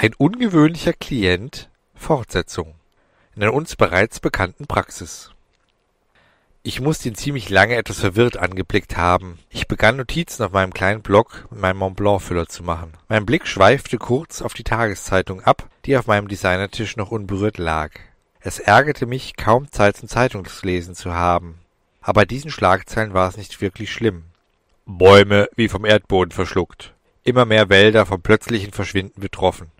Ein ungewöhnlicher Klient Fortsetzung in einer uns bereits bekannten Praxis. Ich musste ihn ziemlich lange etwas verwirrt angeblickt haben. Ich begann Notizen auf meinem kleinen Block mit meinem Montblanc-Füller zu machen. Mein Blick schweifte kurz auf die Tageszeitung ab, die auf meinem Designertisch noch unberührt lag. Es ärgerte mich, kaum Zeit zum Zeitungslesen zu haben. Aber bei diesen Schlagzeilen war es nicht wirklich schlimm. Bäume wie vom Erdboden verschluckt. Immer mehr Wälder vom plötzlichen Verschwinden betroffen.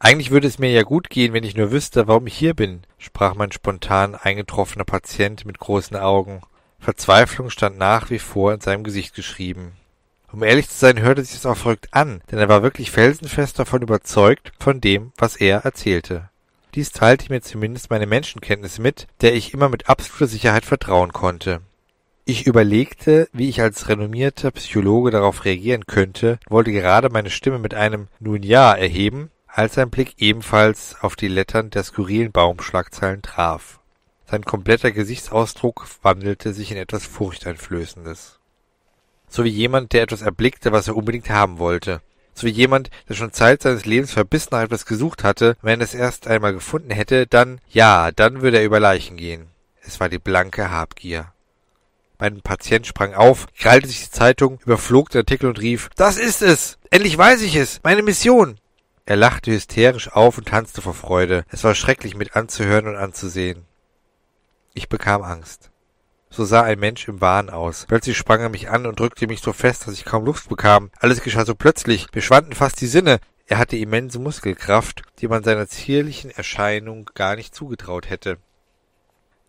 Eigentlich würde es mir ja gut gehen, wenn ich nur wüsste, warum ich hier bin, sprach mein spontan eingetroffener Patient mit großen Augen. Verzweiflung stand nach wie vor in seinem Gesicht geschrieben. Um ehrlich zu sein, hörte sich das auch verrückt an, denn er war wirklich felsenfest davon überzeugt, von dem, was er erzählte. Dies teilte mir zumindest meine Menschenkenntnis mit, der ich immer mit absoluter Sicherheit vertrauen konnte. Ich überlegte, wie ich als renommierter Psychologe darauf reagieren könnte, wollte gerade meine Stimme mit einem Nun ja erheben, als sein Blick ebenfalls auf die Lettern der skurrilen Baumschlagzeilen traf. Sein kompletter Gesichtsausdruck wandelte sich in etwas Furchteinflößendes. So wie jemand, der etwas erblickte, was er unbedingt haben wollte. So wie jemand, der schon Zeit seines Lebens verbissen nach etwas gesucht hatte, wenn er es erst einmal gefunden hätte, dann, ja, dann würde er über Leichen gehen. Es war die blanke Habgier. Mein Patient sprang auf, krallte sich die Zeitung, überflog den Artikel und rief, das ist es! Endlich weiß ich es! Meine Mission! Er lachte hysterisch auf und tanzte vor Freude. Es war schrecklich mit anzuhören und anzusehen. Ich bekam Angst. So sah ein Mensch im Wahn aus. Plötzlich sprang er mich an und drückte mich so fest, dass ich kaum Luft bekam. Alles geschah so plötzlich. Mir schwanden fast die Sinne. Er hatte immense Muskelkraft, die man seiner zierlichen Erscheinung gar nicht zugetraut hätte.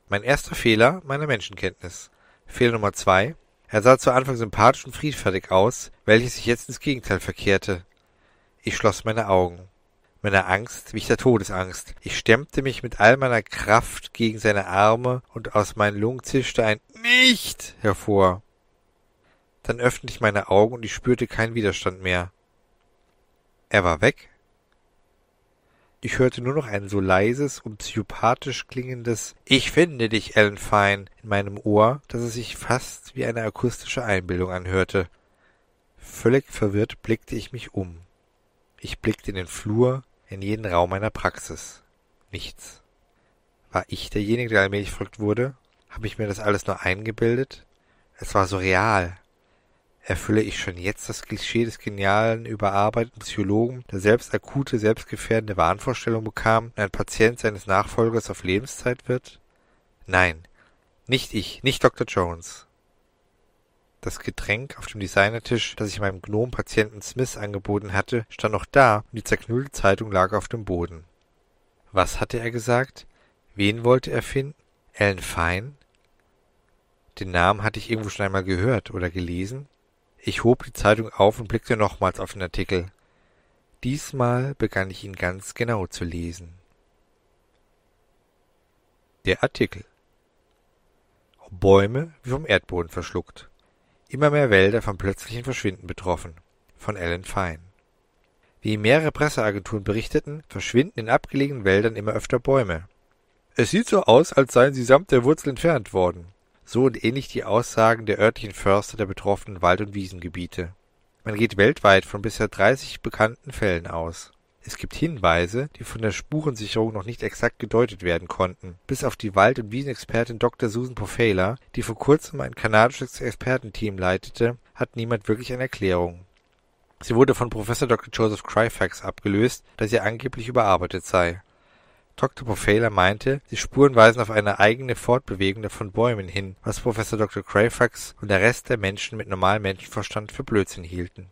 Mein erster Fehler meiner Menschenkenntnis. Fehler Nummer zwei. Er sah zu Anfang sympathisch und friedfertig aus, welches sich jetzt ins Gegenteil verkehrte. Ich schloss meine Augen. Meine Angst wich der Todesangst. Ich stemmte mich mit all meiner Kraft gegen seine Arme und aus meinen Lungen zischte ein Nicht hervor. Dann öffnete ich meine Augen und ich spürte keinen Widerstand mehr. Er war weg. Ich hörte nur noch ein so leises und psychopathisch klingendes Ich finde dich, Ellen Fine in meinem Ohr, dass es sich fast wie eine akustische Einbildung anhörte. Völlig verwirrt blickte ich mich um. Ich blickte in den Flur, in jeden Raum meiner Praxis. Nichts. War ich derjenige, der allmählich verrückt wurde? Habe ich mir das alles nur eingebildet? Es war so real. Erfülle ich schon jetzt das Klischee des genialen, überarbeiteten Psychologen, der selbst akute, selbstgefährdende Wahnvorstellungen bekam und ein Patient seines Nachfolgers auf Lebenszeit wird? Nein, nicht ich, nicht Dr. Jones. Das Getränk auf dem Designertisch, das ich meinem Gnom-Patienten Smith angeboten hatte, stand noch da, und die zerknüllte Zeitung lag auf dem Boden. Was hatte er gesagt? Wen wollte er finden? Ellen Fine? Den Namen hatte ich irgendwo schon einmal gehört oder gelesen. Ich hob die Zeitung auf und blickte nochmals auf den Artikel. Diesmal begann ich ihn ganz genau zu lesen. Der Artikel Bäume wie vom Erdboden verschluckt. Immer mehr Wälder vom plötzlichen Verschwinden betroffen. Von Alan Fine. Wie mehrere Presseagenturen berichteten, verschwinden in abgelegenen Wäldern immer öfter Bäume. Es sieht so aus, als seien sie samt der Wurzel entfernt worden. So und ähnlich die Aussagen der örtlichen Förster der betroffenen Wald- und Wiesengebiete. Man geht weltweit von bisher 30 bekannten Fällen aus. Es gibt Hinweise, die von der Spurensicherung noch nicht exakt gedeutet werden konnten. Bis auf die Wald- und Wiesenexpertin Dr. Susan Pofela, die vor kurzem ein kanadisches Expertenteam leitete, hat niemand wirklich eine Erklärung. Sie wurde von Professor Dr. Joseph Cryfax abgelöst, da sie angeblich überarbeitet sei. Dr. Pofela meinte, die Spuren weisen auf eine eigene Fortbewegung von Bäumen hin, was Professor Dr. Cryfax und der Rest der Menschen mit normalem Menschenverstand für Blödsinn hielten